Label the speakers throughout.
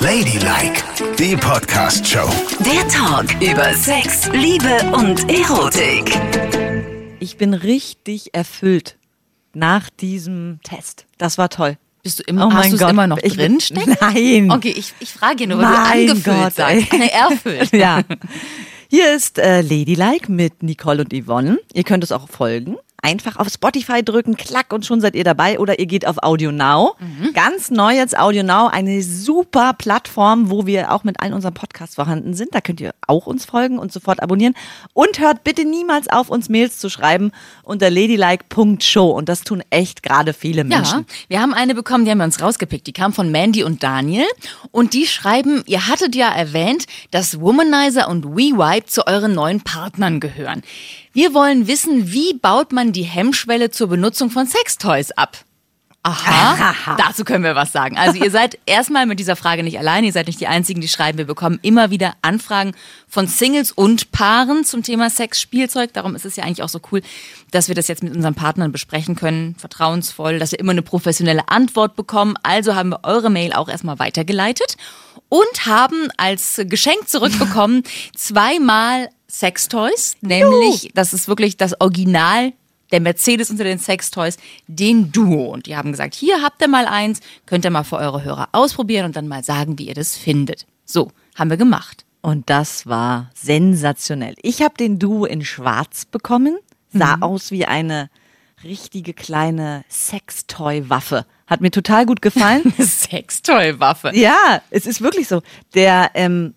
Speaker 1: Ladylike, die Podcast-Show.
Speaker 2: Der Talk über Sex, Liebe und Erotik.
Speaker 3: Ich bin richtig erfüllt nach diesem Test. Das war toll.
Speaker 4: Bist du immer,
Speaker 3: Oh
Speaker 4: hast
Speaker 3: Gott.
Speaker 4: immer noch
Speaker 3: Ich-
Speaker 4: drin stecken?
Speaker 3: Nein.
Speaker 4: Okay, ich, ich frage nur, weil
Speaker 3: Mein
Speaker 4: du angefüllt
Speaker 3: Gott,
Speaker 4: sagst.
Speaker 3: ey.
Speaker 4: Erfüllt.
Speaker 3: Ja. Hier ist äh, Ladylike mit Nicole und Yvonne. Ihr könnt es auch folgen. Einfach auf Spotify drücken, klack und schon seid ihr dabei. Oder ihr geht auf Audio Now.
Speaker 4: Mhm.
Speaker 3: Ganz neu jetzt Audio Now, eine super Plattform, wo wir auch mit allen unseren Podcasts vorhanden sind. Da könnt ihr auch uns folgen und sofort abonnieren. Und hört bitte niemals auf, uns Mails zu schreiben unter ladylike.show. Und das tun echt gerade viele
Speaker 4: Ja,
Speaker 3: Menschen.
Speaker 4: wir haben eine bekommen, die haben wir uns rausgepickt. Die kam von Mandy und Daniel. Und die schreiben, ihr hattet ja erwähnt, dass Womanizer und WeWipe zu euren neuen Partnern gehören. Wir wollen wissen, wie baut man die Hemmschwelle zur Benutzung von Sextoys ab? Aha, dazu können wir was sagen. Also ihr seid erstmal mit dieser Frage nicht allein, ihr seid nicht die Einzigen, die schreiben. Wir bekommen immer wieder Anfragen von Singles und Paaren zum Thema Sexspielzeug. Darum ist es ja eigentlich auch so cool, dass wir das jetzt mit unseren Partnern besprechen können, vertrauensvoll, dass wir immer eine professionelle Antwort bekommen. Also haben wir eure Mail auch erstmal weitergeleitet und haben als Geschenk zurückbekommen zweimal Sextoys, nämlich das ist wirklich das Original der Mercedes unter den Sextoys, den Duo. Und die haben gesagt, hier habt ihr mal eins, könnt ihr mal für eure Hörer ausprobieren und dann mal sagen, wie ihr das findet. So, haben wir gemacht.
Speaker 3: Und das war sensationell. Ich habe den Duo in Schwarz bekommen. Sah
Speaker 4: Mhm.
Speaker 3: aus wie eine richtige kleine Sextoy-Waffe. Hat mir total gut gefallen.
Speaker 4: Sextoy-Waffe.
Speaker 3: ja, es ist wirklich so. Der ähm,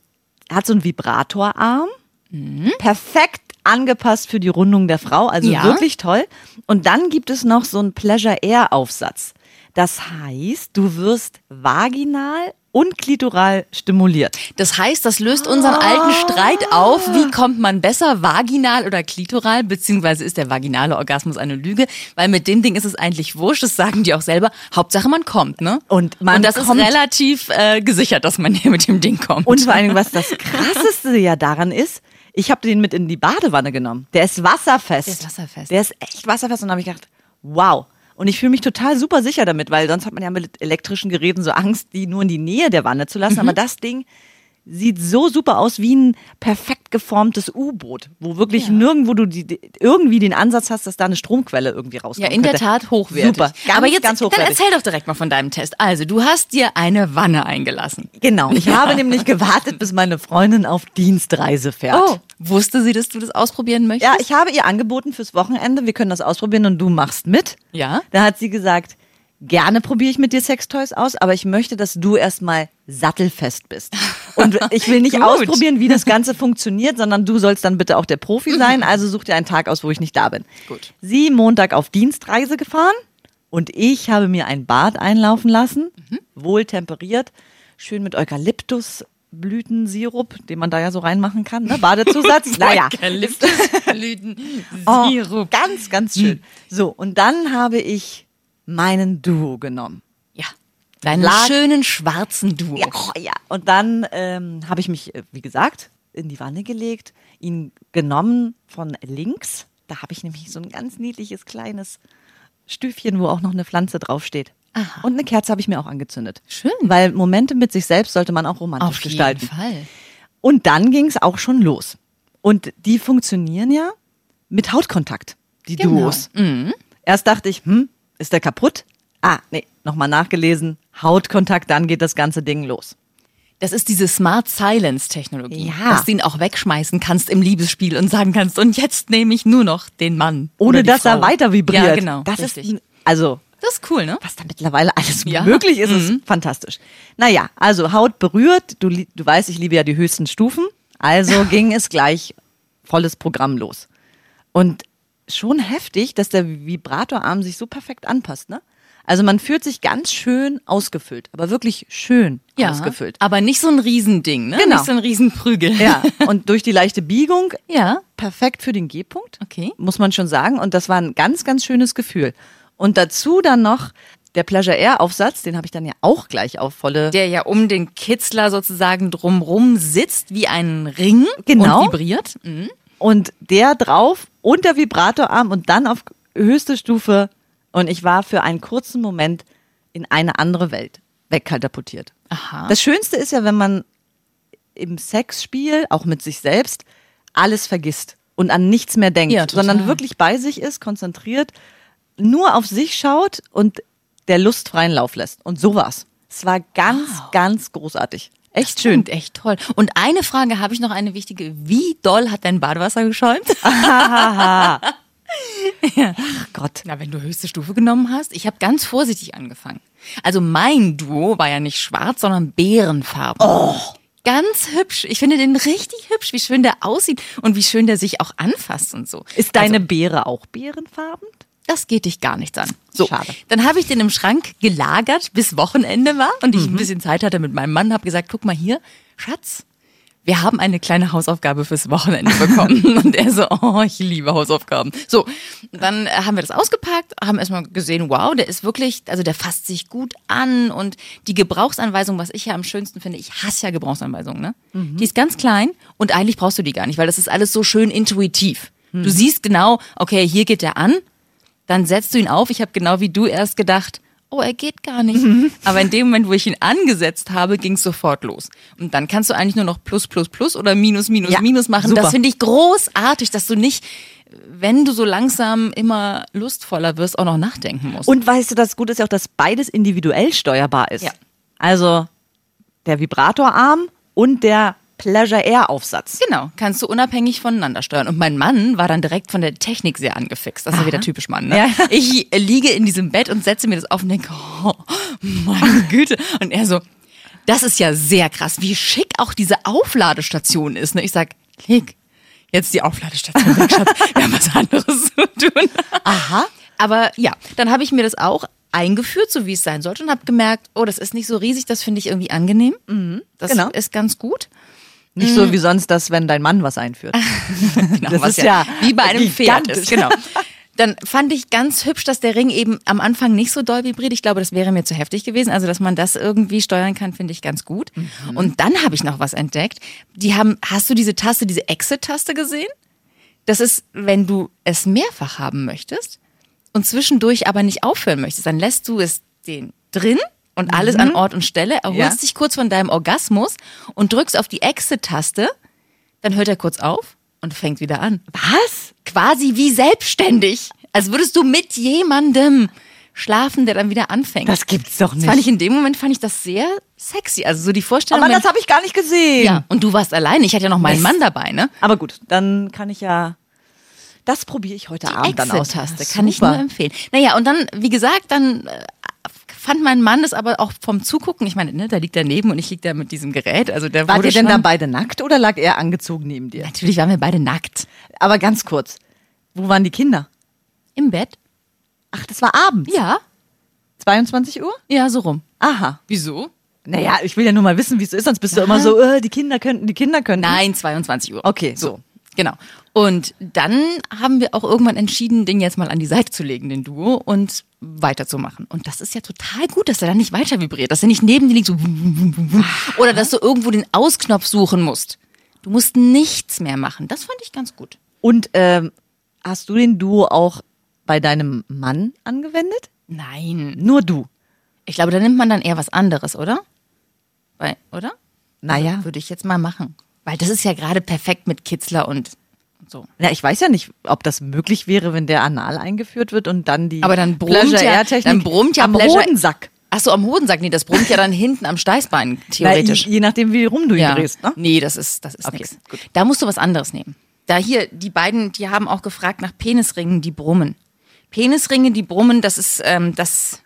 Speaker 3: hat so einen Vibratorarm.
Speaker 4: Mhm.
Speaker 3: Perfekt angepasst für die Rundung der Frau. Also
Speaker 4: Ja.
Speaker 3: wirklich toll. Und dann gibt es noch so einen Pleasure Air Aufsatz. Das heißt, du wirst vaginal und klitoral stimuliert.
Speaker 4: Das heißt, das löst unseren alten Streit auf. Wie kommt man besser, vaginal oder klitoral? Beziehungsweise ist der vaginale Orgasmus eine Lüge? Weil mit dem Ding ist es eigentlich wurscht, das sagen die auch selber. Hauptsache man kommt, ne?
Speaker 3: Und man
Speaker 4: und das
Speaker 3: kommt-
Speaker 4: ist relativ äh, gesichert, dass man hier mit dem Ding kommt.
Speaker 3: Und vor allen Dingen, was das Krasseste ja daran ist, ich habe den mit in die Badewanne genommen. Der ist wasserfest.
Speaker 4: Der ist wasserfest.
Speaker 3: Der ist echt wasserfest. Und da habe ich gedacht, wow. Und ich fühle mich total super sicher damit, weil sonst hat man ja mit elektrischen Geräten so Angst, die nur in die Nähe der Wanne zu
Speaker 4: Mhm.
Speaker 3: lassen. Aber das Ding sieht so super aus wie ein perfekt geformtes U-Boot, wo wirklich nirgendwo du die, irgendwie den Ansatz hast, dass da eine Stromquelle irgendwie rauskommt.
Speaker 4: Ja, in der Tat hochwertig.
Speaker 3: Super, ganz,
Speaker 4: Aber jetzt
Speaker 3: ganz
Speaker 4: dann
Speaker 3: hochwertig.
Speaker 4: erzähl doch direkt mal von deinem Test. Also, du hast dir eine Wanne eingelassen.
Speaker 3: Genau, ich habe nämlich gewartet, bis meine Freundin auf Dienstreise fährt.
Speaker 4: Oh, wusste sie, dass du das ausprobieren möchtest?
Speaker 3: Ja, ich habe ihr angeboten fürs Wochenende, wir können das ausprobieren und du machst mit.
Speaker 4: Ja.
Speaker 3: Da hat sie gesagt, gerne probiere ich mit dir Sextoys aus, aber ich möchte, dass du erstmal sattelfest bist. Und ich will nicht ausprobieren, wie das Ganze funktioniert, sondern du sollst dann bitte auch der Profi sein. Also such dir einen Tag aus, wo ich nicht da bin.
Speaker 4: Gut.
Speaker 3: Sie Montag auf Dienstreise gefahren und ich habe mir ein Bad einlaufen lassen, wohl temperiert, schön mit Eukalyptus. Blütensirup, den man da ja so reinmachen kann, ne? Badezusatz. naja, Oh,
Speaker 4: Sirup.
Speaker 3: ganz, ganz schön. So, und dann habe ich meinen Duo genommen.
Speaker 4: Ja. Deinen
Speaker 3: Lag-
Speaker 4: schönen schwarzen Duo.
Speaker 3: Ja, oh, ja. Und dann ähm, habe ich mich, äh, wie gesagt, in die Wanne gelegt, ihn genommen von links. Da habe ich nämlich so ein ganz niedliches kleines Stüfchen, wo auch noch eine Pflanze draufsteht.
Speaker 4: Aha.
Speaker 3: Und eine Kerze habe ich mir auch angezündet.
Speaker 4: Schön.
Speaker 3: Weil Momente mit sich selbst sollte man auch romantisch
Speaker 4: Auf jeden
Speaker 3: gestalten.
Speaker 4: Fall.
Speaker 3: Und dann ging es auch schon los. Und die funktionieren ja mit Hautkontakt, die
Speaker 4: Genau.
Speaker 3: Duos. Erst dachte ich, hm, ist der kaputt? Ah, nee, nochmal nachgelesen. Hautkontakt, dann geht das ganze Ding los.
Speaker 4: Das ist diese Smart Silence Technologie,
Speaker 3: Ja.
Speaker 4: dass du ihn auch wegschmeißen kannst im Liebesspiel und sagen kannst, und jetzt nehme ich nur noch den Mann.
Speaker 3: Ohne dass er
Speaker 4: Frau.
Speaker 3: weiter vibriert.
Speaker 4: Ja, genau.
Speaker 3: Das
Speaker 4: richtig.
Speaker 3: ist, also,
Speaker 4: das ist cool, ne?
Speaker 3: was da mittlerweile alles
Speaker 4: Ja.
Speaker 3: möglich ist, ist fantastisch. Naja, also Haut berührt. Du, du weißt, ich liebe ja die höchsten Stufen. Also ging es gleich volles Programm los. Und schon heftig, dass der Vibratorarm sich so perfekt anpasst, ne? Also man fühlt sich ganz schön ausgefüllt, aber wirklich schön
Speaker 4: Ja,
Speaker 3: ausgefüllt.
Speaker 4: aber nicht so ein Riesending, ne?
Speaker 3: Genau.
Speaker 4: Nicht so ein Riesenprügel.
Speaker 3: Ja, und durch die leichte Biegung
Speaker 4: Ja.
Speaker 3: perfekt für den G-Punkt.
Speaker 4: Okay.
Speaker 3: Muss man schon sagen. Und das war ein ganz, ganz schönes Gefühl. Und dazu dann noch der Pleasure Air Aufsatz, den habe ich dann ja auch gleich auf volle.
Speaker 4: Der ja um den Kitzler sozusagen drumrum sitzt wie ein Ring
Speaker 3: Genau.
Speaker 4: und vibriert. Mhm.
Speaker 3: Und der drauf und der Vibratorarm und dann auf höchste Stufe. Und ich war für einen kurzen Moment in eine andere Welt. wegkatapultiert.
Speaker 4: Aha.
Speaker 3: Das Schönste ist ja, wenn man im Sexspiel, auch mit sich selbst, alles vergisst und an nichts mehr denkt,
Speaker 4: Ja,
Speaker 3: sondern wirklich bei sich ist, konzentriert, nur auf sich schaut und der Lust freien Lauf lässt. Und so war's. Es war ganz, ganz großartig. Echt schön.
Speaker 4: Stimmt, echt toll. Und eine Frage habe ich noch, eine wichtige. Wie doll hat dein Badewasser geschäumt?
Speaker 3: Gott.
Speaker 4: Na, wenn du höchste Stufe genommen hast. Ich habe ganz vorsichtig angefangen. Also mein Duo war ja nicht schwarz, sondern beerenfarben. Oh. Ganz hübsch. Ich finde den richtig hübsch, wie schön der aussieht und wie schön der sich auch anfasst und so.
Speaker 3: Ist deine Beere auch beerenfarben?
Speaker 4: Das geht dich gar nichts an. So,
Speaker 3: Schade.
Speaker 4: dann habe ich den im Schrank gelagert, bis Wochenende war und ich ein bisschen Zeit hatte mit meinem Mann, habe gesagt, guck mal hier, Schatz, wir haben eine kleine Hausaufgabe fürs Wochenende bekommen. und er so, oh, ich liebe Hausaufgaben. So, dann haben wir das ausgepackt, haben erstmal gesehen, wow, der ist wirklich, also der fasst sich gut an und die Gebrauchsanweisung, was ich ja am schönsten finde, ich hasse ja Gebrauchsanweisungen, ne? Die ist ganz klein und eigentlich brauchst du die gar nicht, weil das ist alles so schön intuitiv. Du siehst genau, okay, hier geht der an, dann setzt du ihn auf. Ich habe genau wie du erst gedacht, oh, er geht gar nicht. Aber in dem Moment, wo ich ihn angesetzt habe, ging es sofort los. Und dann kannst du eigentlich nur noch Plus, Plus, Plus oder Minus, Minus,
Speaker 3: Ja,
Speaker 4: Minus machen.
Speaker 3: super.
Speaker 4: Das finde ich großartig, dass du nicht, wenn du so langsam immer lustvoller wirst, auch noch nachdenken musst.
Speaker 3: Und weißt du, das Gute ist ja auch, dass beides individuell steuerbar ist.
Speaker 4: Ja.
Speaker 3: Also der Vibratorarm und der Pleasure Air Aufsatz.
Speaker 4: Genau, kannst du unabhängig voneinander steuern. Und mein Mann war dann direkt von der Technik sehr angefixt. Das ist ja wieder typisch Mann. Ne?
Speaker 3: Ja.
Speaker 4: Ich liege in diesem Bett und setze mir das auf und denke, oh, meine Güte. Und er so, das ist ja sehr krass, wie schick auch diese Aufladestation ist. Ne? Ich sag, leg jetzt die Aufladestation weg, Schatz. Wir haben was anderes zu tun.
Speaker 3: Aha.
Speaker 4: Aber ja, dann habe ich mir das auch eingeführt, so wie es sein sollte und habe gemerkt, oh, das ist nicht so riesig, das finde ich irgendwie angenehm. Das
Speaker 3: genau.
Speaker 4: ist ganz gut.
Speaker 3: Nicht so wie sonst das, wenn dein Mann was einführt.
Speaker 4: Genau,
Speaker 3: Das
Speaker 4: was
Speaker 3: ist ja
Speaker 4: wie bei einem Pferd ist. Genau. Dann fand ich ganz hübsch, dass der Ring eben am Anfang nicht so doll vibriert. Ich glaube, das wäre mir zu heftig gewesen. Also, dass man das irgendwie steuern kann, finde ich ganz gut.
Speaker 3: Mhm.
Speaker 4: Und dann habe ich noch was entdeckt. Die haben, hast du diese Taste, diese Exit-Taste gesehen? Das ist, wenn du es mehrfach haben möchtest und zwischendurch aber nicht aufhören möchtest, dann lässt du es den drin und alles an Ort und Stelle, erholst
Speaker 3: Mhm. Ja.
Speaker 4: dich kurz von deinem Orgasmus und drückst auf die Exit-Taste, dann hört er kurz auf und fängt wieder an.
Speaker 3: Was?
Speaker 4: Quasi wie selbstständig. Als würdest du mit jemandem schlafen, der dann wieder anfängt.
Speaker 3: Das gibt's doch
Speaker 4: Das
Speaker 3: nicht.
Speaker 4: fand ich in dem Moment fand ich das sehr sexy. Also so die Vorstellung.
Speaker 3: Aber das habe ich gar nicht gesehen.
Speaker 4: ja, und du warst alleine. Ich hatte ja noch meinen
Speaker 3: Mist.
Speaker 4: Mann dabei, ne?
Speaker 3: Aber gut, dann kann ich ja. Das probiere ich heute Abend dann aus.
Speaker 4: Exit-Taste kann ich nur empfehlen. Naja, und dann, wie gesagt, dann äh, fand mein Mann das aber auch vom Zugucken. Ich meine, ne, da liegt er neben und ich lieg da mit diesem Gerät. Also der
Speaker 3: Wart ihr denn dann beide nackt oder lag er angezogen neben dir?
Speaker 4: Natürlich waren wir beide nackt
Speaker 3: Aber ganz kurz, wo waren die Kinder?
Speaker 4: im Bett.
Speaker 3: Ach, das war abends.
Speaker 4: Ja,
Speaker 3: 22 Uhr?
Speaker 4: ja, so rum.
Speaker 3: Aha.
Speaker 4: Wieso?
Speaker 3: Naja, ich will ja nur mal wissen, wie es ist, sonst bist du immer so, äh, die Kinder könnten, die Kinder könnten.
Speaker 4: Nein, 22 Uhr.
Speaker 3: Okay,
Speaker 4: so.
Speaker 3: so.
Speaker 4: Genau. Und dann haben wir auch irgendwann entschieden, den jetzt mal an die Seite zu legen, den Duo, und weiterzumachen. Und das ist ja total gut, dass er dann nicht weiter vibriert, dass er nicht neben dir liegt, so wum. oder dass du irgendwo den Ausknopf suchen musst. Du musst nichts mehr machen. Das fand ich ganz gut.
Speaker 3: Und ähm, hast du den Duo auch bei deinem Mann angewendet?
Speaker 4: Nein.
Speaker 3: Nur du.
Speaker 4: Ich glaube, da nimmt man dann eher was anderes, oder? Weil, oder?
Speaker 3: Naja.
Speaker 4: Würde ich jetzt mal machen. Weil das ist ja gerade perfekt mit Kitzler und so.
Speaker 3: Ja, ich weiß ja nicht, ob das möglich wäre, wenn der Anal eingeführt wird und dann die
Speaker 4: Aber dann brummt ja- dann brummt ja
Speaker 3: am
Speaker 4: Pleasure-
Speaker 3: Hodensack.
Speaker 4: Ach so, am Hodensack. Nee, das brummt ja dann hinten am Steißbein,
Speaker 3: Na,
Speaker 4: theoretisch.
Speaker 3: je, je nachdem, wie rum du ihn
Speaker 4: ja.
Speaker 3: drehst. Ne?
Speaker 4: Nee, das ist, das ist
Speaker 3: Okay,
Speaker 4: nix.
Speaker 3: gut.
Speaker 4: Da musst du was anderes nehmen. Da hier, die beiden, die haben auch gefragt nach Penisringen, die brummen. Penisringe, die brummen, das ist, ähm, das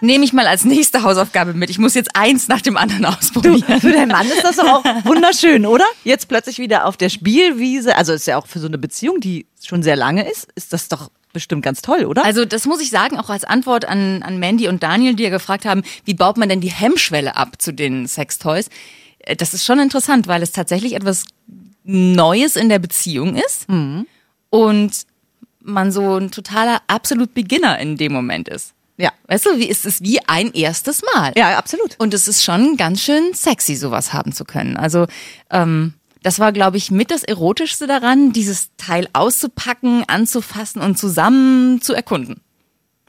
Speaker 4: nehme ich mal als nächste Hausaufgabe mit. Ich muss jetzt eins nach dem anderen ausprobieren.
Speaker 3: Für deinen Mann ist das doch auch wunderschön, oder? Jetzt plötzlich wieder auf der Spielwiese. Also ist ja auch für so eine Beziehung, die schon sehr lange ist, ist das doch bestimmt ganz toll, oder?
Speaker 4: Also das muss ich sagen, auch als Antwort an, an Mandy und Daniel, die ja gefragt haben, wie baut man denn die Hemmschwelle ab zu den Sextoys? Äh, Das ist schon interessant, weil es tatsächlich etwas Neues in der Beziehung ist und man so ein totaler absolut Beginner in dem Moment ist.
Speaker 3: Ja.
Speaker 4: Weißt du, wie ist es wie ein erstes Mal?
Speaker 3: Ja, absolut.
Speaker 4: Und es ist schon ganz schön sexy, sowas haben zu können. Also ähm, das war, glaube ich, mit das Erotischste daran, dieses Teil auszupacken, anzufassen und zusammen zu erkunden.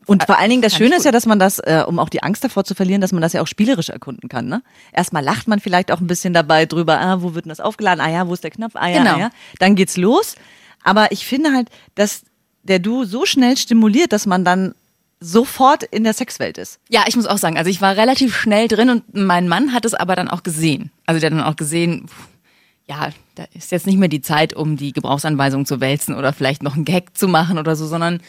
Speaker 3: Und vor allen Dingen, das Schöne ist ja, dass man das, äh, um auch die Angst davor zu verlieren, dass man das ja auch spielerisch erkunden kann. Ne? Erstmal lacht man vielleicht auch ein bisschen dabei drüber, ah, wo wird denn das aufgeladen? Ah ja, wo ist der Knopf? Ah ja,
Speaker 4: Genau.
Speaker 3: ah, ja. Dann geht's los. Aber ich finde halt, dass der Du so schnell stimuliert, dass man dann sofort in der Sexwelt ist.
Speaker 4: Ja, ich muss auch sagen, also ich war relativ schnell drin und mein Mann hat es aber dann auch gesehen. Also der hat dann auch gesehen, pff, ja, da ist jetzt nicht mehr die Zeit, um die Gebrauchsanweisung zu wälzen oder vielleicht noch einen Gag zu machen oder so, sondern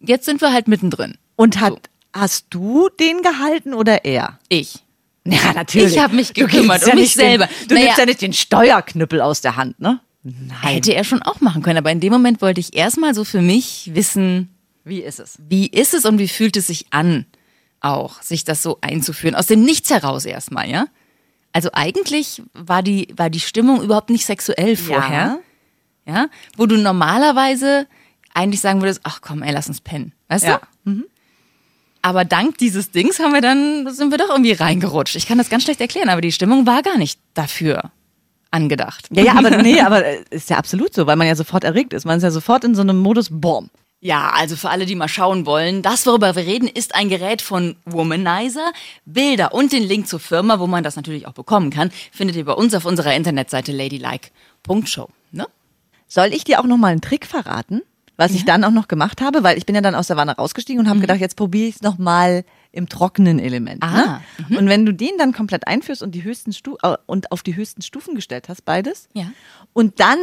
Speaker 4: jetzt sind wir halt mittendrin.
Speaker 3: Und hat, hast du den gehalten oder er?
Speaker 4: Ich.
Speaker 3: Ja,
Speaker 4: Ich habe mich gekümmert
Speaker 3: gibst ja
Speaker 4: um mich
Speaker 3: nicht den-
Speaker 4: selber.
Speaker 3: Du
Speaker 4: Naja.
Speaker 3: nimmst ja nicht den Steuerknüppel aus der Hand, ne? Nein.
Speaker 4: Hätte er schon auch machen können, aber in dem Moment wollte ich erstmal so für mich wissen,
Speaker 3: Wie ist es?
Speaker 4: wie ist es und wie fühlt es sich an, auch sich das so einzuführen, aus dem Nichts heraus erstmal, ja? Also eigentlich war die, war die Stimmung überhaupt nicht sexuell vorher, ja? Wo du normalerweise eigentlich sagen würdest, ach komm, ey, lass uns pennen, weißt
Speaker 3: Ja.
Speaker 4: du? Aber dank dieses Dings haben wir dann, sind wir doch irgendwie reingerutscht. Ich kann das ganz schlecht erklären, aber die Stimmung war gar nicht dafür angedacht.
Speaker 3: Ja, ja, aber nee, aber äh, ist ja absolut so, weil man ja sofort erregt ist. Man ist ja sofort in so einem Modus, boom.
Speaker 4: Ja, also für alle, die mal schauen wollen, das, worüber wir reden, ist ein Gerät von Womanizer. Bilder und den Link zur Firma, wo man das natürlich auch bekommen kann, findet ihr bei uns auf unserer Internetseite ladylike.show. Ne?
Speaker 3: Soll ich dir auch noch mal einen Trick verraten, was ich dann auch noch gemacht habe, weil ich bin ja dann aus der Wanne rausgestiegen und habe gedacht, jetzt probiere ich es noch mal im trockenen Element.
Speaker 4: Ah,
Speaker 3: Ne? Und wenn du den dann komplett einführst und die höchsten Stu äh, und auf die höchsten Stufen gestellt hast, beides,
Speaker 4: Ja.
Speaker 3: und dann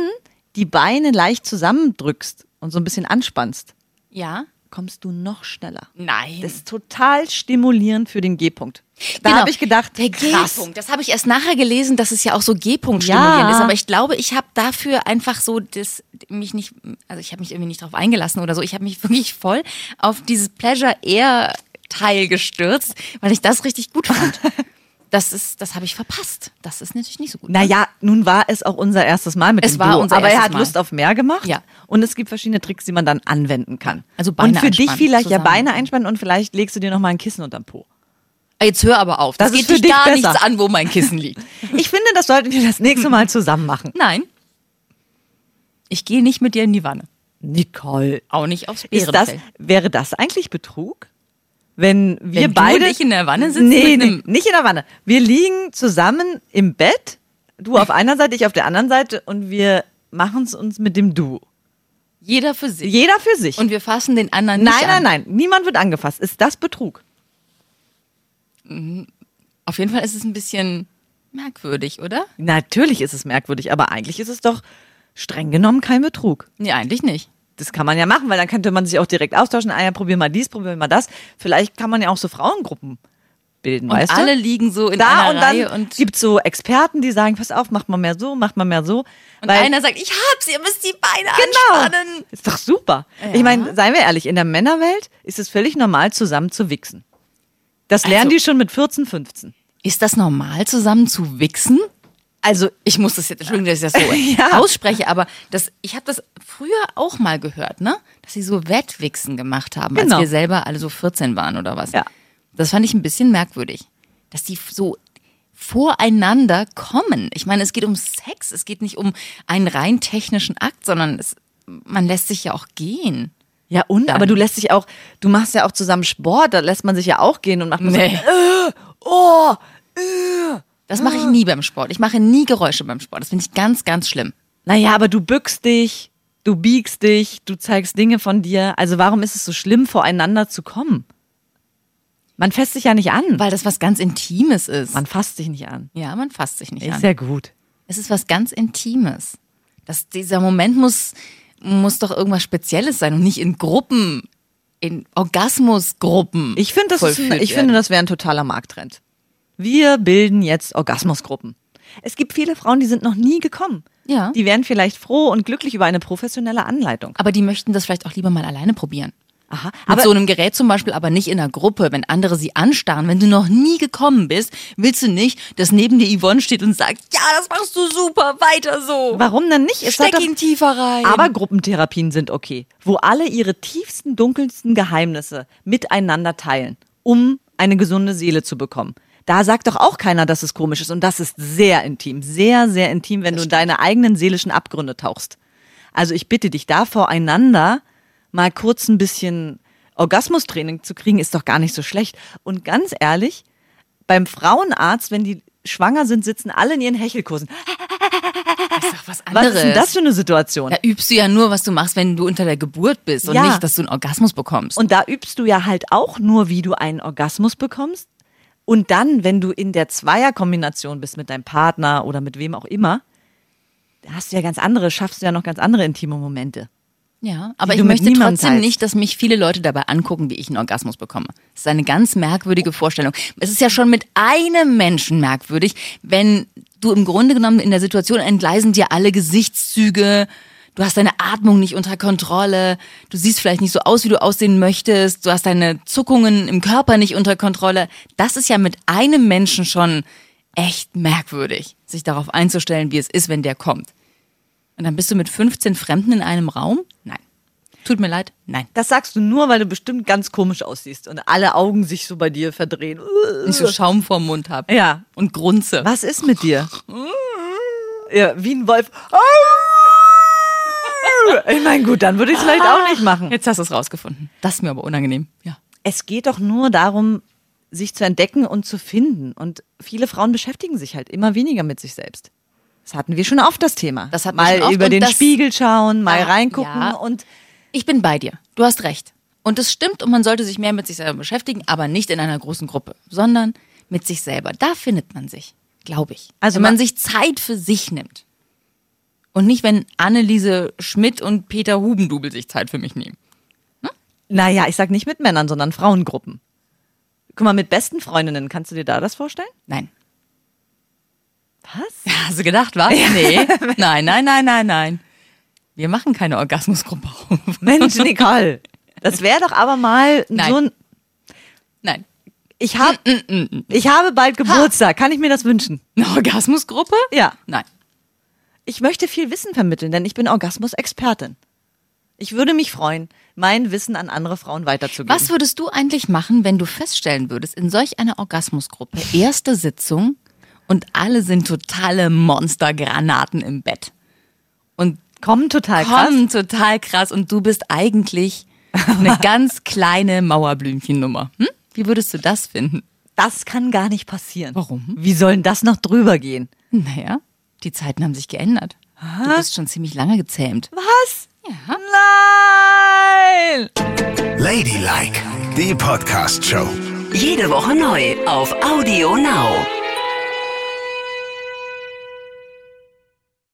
Speaker 3: die Beine leicht zusammendrückst und so ein bisschen anspannst,
Speaker 4: Ja?
Speaker 3: kommst du noch schneller.
Speaker 4: Nein.
Speaker 3: Das ist total stimulierend für den G-Punkt. Da
Speaker 4: Genau.
Speaker 3: habe ich gedacht,
Speaker 4: der. G-Punkt. Das habe ich erst nachher gelesen, dass es ja auch so G-Punkt
Speaker 3: Ja.
Speaker 4: stimulierend ist. Aber ich glaube, ich habe dafür einfach so das mich nicht, also ich habe mich irgendwie nicht drauf eingelassen oder so. Ich habe mich wirklich voll auf dieses Pleasure Air Teil gestürzt, weil ich das richtig gut fand. Das ist, das habe ich verpasst. Das ist natürlich nicht so gut.
Speaker 3: Naja, nun war es auch unser erstes Mal mit
Speaker 4: Es
Speaker 3: dem
Speaker 4: war
Speaker 3: Duo,
Speaker 4: unser
Speaker 3: aber er hat
Speaker 4: Mal.
Speaker 3: Lust auf mehr gemacht.
Speaker 4: Ja.
Speaker 3: Und es gibt verschiedene Tricks, die man dann anwenden kann.
Speaker 4: Also Beine
Speaker 3: Und für dich vielleicht ja
Speaker 4: zusammen.
Speaker 3: Beine einspannen und vielleicht legst du dir noch mal ein Kissen unterm Po.
Speaker 4: Jetzt hör aber auf. Das,
Speaker 3: Das
Speaker 4: geht
Speaker 3: für
Speaker 4: dich gar
Speaker 3: besser.
Speaker 4: nichts an, wo mein Kissen liegt.
Speaker 3: Ich finde, das sollten wir das nächste Mal zusammen machen.
Speaker 4: Nein. Ich gehe nicht mit dir in die Wanne.
Speaker 3: Nicole,
Speaker 4: Auch nicht aufs
Speaker 3: ist das,
Speaker 4: Bärenfell.
Speaker 3: wäre das eigentlich Betrug? Wenn wir
Speaker 4: Wenn du
Speaker 3: beide
Speaker 4: nicht in der Wanne sitzen
Speaker 3: Nee, nee, nicht in der Wanne. Wir liegen zusammen im Bett, du auf einer Seite, ich auf der anderen Seite und wir machen es uns mit dem Du.
Speaker 4: Jeder für sich.
Speaker 3: Jeder für sich.
Speaker 4: Und wir fassen den anderen
Speaker 3: nein,
Speaker 4: nicht
Speaker 3: nein,
Speaker 4: an.
Speaker 3: nein, niemand wird angefasst. Ist das Betrug?
Speaker 4: Auf jeden Fall ist es ein bisschen merkwürdig, oder?
Speaker 3: Natürlich ist es merkwürdig, aber eigentlich ist es doch streng genommen kein Betrug.
Speaker 4: Nee, eigentlich nicht.
Speaker 3: Das kann man ja machen, weil dann könnte man sich auch direkt austauschen. Ah ja, probier mal dies, probier mal das. Vielleicht kann man ja auch so Frauengruppen bilden,
Speaker 4: Und
Speaker 3: weißt
Speaker 4: alle
Speaker 3: du?
Speaker 4: liegen so in
Speaker 3: da
Speaker 4: einer
Speaker 3: und
Speaker 4: Reihe
Speaker 3: dann
Speaker 4: und,
Speaker 3: gibt's so Experten, die sagen, pass auf, macht mal mehr so, macht mal mehr so.
Speaker 4: und einer sagt, ich hab's, ihr müsst die Beine
Speaker 3: genau,
Speaker 4: anspannen.
Speaker 3: ist doch super.
Speaker 4: Ja.
Speaker 3: Ich meine, seien wir ehrlich, in der Männerwelt ist es völlig normal, zusammen zu wichsen. Das lernen
Speaker 4: Also-
Speaker 3: die schon mit 14, 15.
Speaker 4: Ist das normal, zusammen zu wichsen?
Speaker 3: Also
Speaker 4: Ich muss das jetzt, Entschuldigung, dass ich das so
Speaker 3: Ja.
Speaker 4: ausspreche, aber das, ich habe das früher auch mal gehört, ne? Dass sie so Wettwichsen gemacht haben,
Speaker 3: Genau.
Speaker 4: als wir selber alle so 14 waren oder was.
Speaker 3: Ja.
Speaker 4: Das fand ich ein bisschen merkwürdig, dass die so voreinander kommen. Ich meine, es geht um Sex, es geht nicht um einen rein technischen Akt, sondern es, man lässt sich ja auch gehen.
Speaker 3: Ja, und?
Speaker 4: Dann.
Speaker 3: Aber du lässt dich auch, du machst ja auch zusammen Sport, da lässt man sich ja auch gehen und macht
Speaker 4: Nee.
Speaker 3: so, äh, oh,
Speaker 4: Das mache ich nie beim Sport. Ich mache nie Geräusche beim Sport. Das finde ich ganz, ganz schlimm.
Speaker 3: naja, aber du bückst dich, du biegst dich, du zeigst Dinge von dir. Also warum ist es so schlimm, voreinander zu kommen? Man fasst sich ja nicht an.
Speaker 4: Weil das was ganz Intimes ist.
Speaker 3: Man fasst sich nicht an.
Speaker 4: ja, man fasst sich nicht an.
Speaker 3: Ist ja gut.
Speaker 4: Es ist was ganz Intimes. Das, dieser Moment muss, muss doch irgendwas Spezielles sein und nicht in Gruppen, in Orgasmusgruppen.
Speaker 3: Ich finde, das, ist ein,
Speaker 4: vollführt
Speaker 3: ich
Speaker 4: werden.
Speaker 3: finde, das wäre ein totaler Markttrend. Wir bilden jetzt Orgasmusgruppen. Es gibt viele Frauen, die sind noch nie gekommen.
Speaker 4: Ja.
Speaker 3: Die wären vielleicht froh und glücklich über eine professionelle Anleitung.
Speaker 4: Aber die möchten das vielleicht auch lieber mal alleine probieren.
Speaker 3: Aha.
Speaker 4: Mit
Speaker 3: Aber
Speaker 4: so einem Gerät zum Beispiel, aber nicht in einer Gruppe, wenn andere sie anstarren. Wenn du noch nie gekommen bist, willst du nicht, dass neben dir Yvonne steht und sagt, ja, das machst du super, weiter so.
Speaker 3: warum denn nicht? Es
Speaker 4: Steck ihn tiefer rein.
Speaker 3: Aber Gruppentherapien sind okay, wo alle ihre tiefsten, dunkelsten Geheimnisse miteinander teilen, um eine gesunde Seele zu bekommen. Da sagt doch auch keiner, dass es komisch ist. Und das ist sehr intim, sehr, sehr intim, wenn du in deine eigenen seelischen Abgründe tauchst. Also ich bitte dich da voreinander mal kurz ein bisschen Orgasmustraining zu kriegen, ist doch gar nicht so schlecht. Und ganz ehrlich, beim Frauenarzt, wenn die schwanger sind, sitzen alle in ihren Hechelkursen.
Speaker 4: Das ist doch was
Speaker 3: Was ist denn das für eine Situation?
Speaker 4: Da übst du ja nur, was du machst, wenn du unter der Geburt bist und
Speaker 3: Ja.
Speaker 4: nicht, dass du einen Orgasmus bekommst.
Speaker 3: Und da übst du ja halt auch nur, wie du einen Orgasmus bekommst. Und dann, wenn du in der Zweierkombination bist mit deinem Partner oder mit wem auch immer, da hast du ja ganz andere, schaffst du ja noch ganz andere intime Momente.
Speaker 4: Ja, aber ich möchte trotzdem
Speaker 3: teilst.
Speaker 4: nicht, dass mich viele Leute dabei angucken, wie ich einen Orgasmus bekomme. Das ist eine ganz merkwürdige Vorstellung. Es ist ja schon mit einem Menschen merkwürdig, wenn du im Grunde genommen in der Situation entgleisen dir alle Gesichtszüge, du hast deine Atmung nicht unter Kontrolle, du siehst vielleicht nicht so aus, wie du aussehen möchtest, du hast deine Zuckungen im Körper nicht unter Kontrolle. Das ist ja mit einem Menschen schon echt merkwürdig, sich darauf einzustellen, wie es ist, wenn der kommt. Und dann bist du mit 15 Fremden in einem Raum? Nein. Tut mir leid? Nein.
Speaker 3: Das sagst du nur, weil du bestimmt ganz komisch aussiehst und alle Augen sich so bei dir verdrehen.
Speaker 4: Ich so Schaum vorm Mund habe.
Speaker 3: Ja.
Speaker 4: Und grunze.
Speaker 3: Was ist mit dir? Ja, wie ein Wolf. Ich meine, gut, dann würde ich es vielleicht auch nicht machen.
Speaker 4: Jetzt hast du es rausgefunden. Das ist mir aber unangenehm. Ja.
Speaker 3: Es geht doch nur darum, sich zu entdecken und zu finden. Und viele Frauen beschäftigen sich halt immer weniger mit sich selbst. Das hatten wir schon oft das Thema.
Speaker 4: Das hatten wir
Speaker 3: mal
Speaker 4: schon oft
Speaker 3: über den Spiegel schauen, mal
Speaker 4: Ja,
Speaker 3: reingucken
Speaker 4: ja.
Speaker 3: und
Speaker 4: Ich bin bei dir. Du hast recht. Und es stimmt und man sollte sich mehr mit sich selber beschäftigen, aber nicht in einer großen Gruppe, sondern mit sich selber. Da findet man sich, glaube ich.
Speaker 3: Also
Speaker 4: wenn man
Speaker 3: ma-
Speaker 4: sich Zeit für sich nimmt. Und nicht, wenn Anneliese Schmidt und Peter Hubendubel sich Zeit für mich nehmen.
Speaker 3: naja, ich sag nicht mit Männern, sondern Frauengruppen. Guck mal, mit besten Freundinnen, kannst du dir da das vorstellen?
Speaker 4: Nein.
Speaker 3: Was?
Speaker 4: Hast du gedacht, was? Nee. Nein, nein, nein, nein, nein. Wir machen keine Orgasmusgruppe auf.
Speaker 3: Mensch, Nicole. Das wäre doch aber mal
Speaker 4: Nein.
Speaker 3: so ein.
Speaker 4: Nein.
Speaker 3: Ich, hab, ich habe bald Geburtstag. Kann ich mir das wünschen?
Speaker 4: Eine Orgasmusgruppe?
Speaker 3: Ja.
Speaker 4: Nein.
Speaker 3: Ich möchte viel Wissen vermitteln, denn ich bin Orgasmus-Expertin. Ich würde mich freuen, mein Wissen an andere Frauen weiterzugeben.
Speaker 4: Was würdest du eigentlich machen, wenn du feststellen würdest, in solch einer Orgasmusgruppe, erste Sitzung und alle sind totale Monstergranaten im Bett und
Speaker 3: Kommen total krass.
Speaker 4: kommen total krass und du bist eigentlich eine ganz kleine Mauerblümchennummer. Hm? Wie würdest du das finden?
Speaker 3: Das kann gar nicht passieren.
Speaker 4: Warum?
Speaker 3: Wie soll denn das noch drüber gehen?
Speaker 4: Naja, die Zeiten haben sich geändert. Du bist schon ziemlich lange gezähmt.
Speaker 3: Was?
Speaker 4: Ja.
Speaker 3: Nein!
Speaker 1: Ladylike, die Podcast-Show.
Speaker 2: Jede Woche neu auf Audio Now.